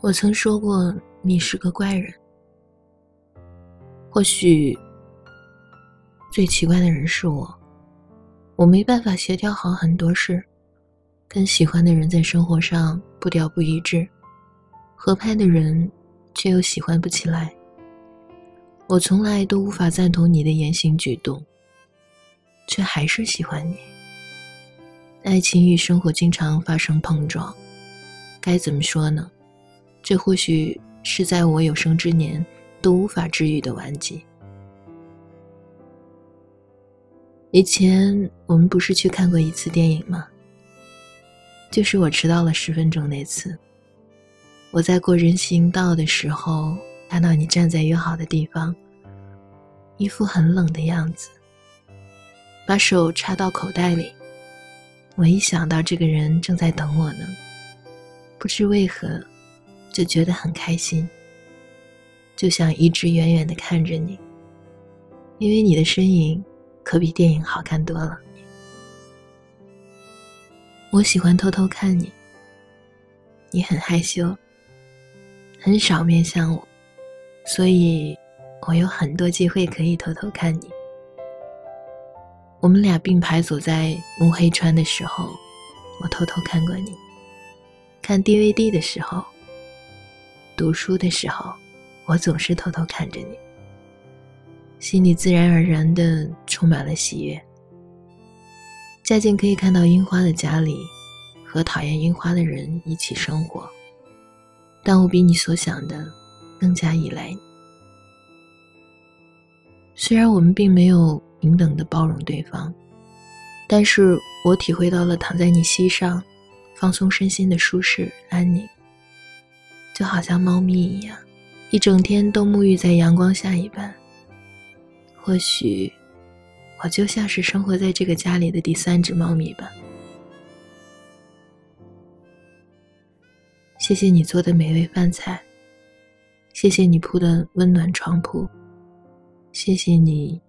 我曾说过你是个怪人，或许最奇怪的人是我，我没办法协调好很多事，跟喜欢的人在生活上步调不一致，合拍的人却又喜欢不起来。我从来都无法赞同你的言行举动，却还是喜欢你。爱情与生活经常发生碰撞，该怎么说呢？这或许是在我有生之年都无法治愈的顽疾。以前我们不是去看过一次电影吗？就是我迟到了十分钟那次。我在过人行道的时候，看到你站在约好的地方，一副很冷的样子，把手插到口袋里。我一想到这个人正在等我呢，不知为何。就觉得很开心，就想一直远远的看着你，因为你的身影可比电影好看多了。我喜欢偷偷看你，你很害羞，很少面向我，所以我有很多机会可以偷偷看你。我们俩并排走在乌黑川的时候，我偷偷看过你；看 DVD 的时候。读书的时候，我总是偷偷看着你，心里自然而然的充满了喜悦。嫁进可以看到樱花的家里，和讨厌樱花的人一起生活，但我比你所想的更加依赖你。虽然我们并没有平等的包容对方，但是我体会到了躺在你膝上，放松身心的舒适安宁。就好像猫咪一样，一整天都沐浴在阳光下一般。或许，我就像是生活在这个家里的第三只猫咪吧。谢谢你做的美味饭菜，谢谢你铺的温暖床铺，谢谢你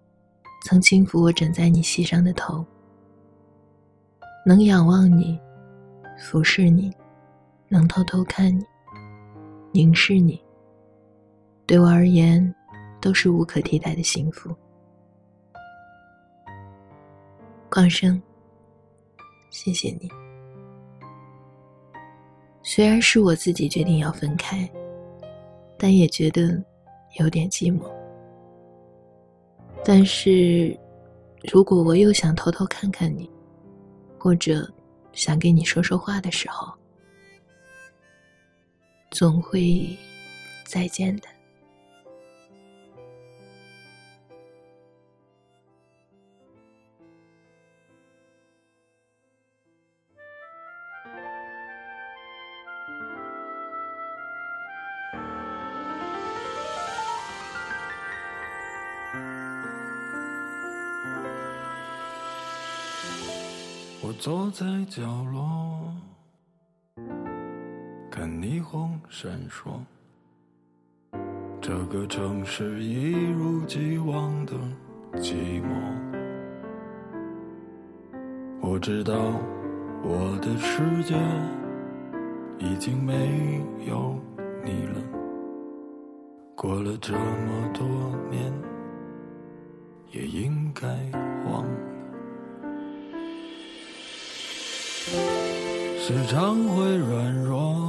曾轻抚我枕在你膝上的头。能仰望你，俯视你，能偷偷看你。凝视你，对我而言都是无可替代的幸福。广生，谢谢你。虽然是我自己决定要分开，但也觉得有点寂寞。但是，如果我又想偷偷看看你，或者想跟你说说话的时候，总会再见的。我坐在角落。看霓虹闪烁，这个城市一如既往的寂寞。我知道我的世界已经没有你了，过了这么多年，也应该忘了。时常会软弱。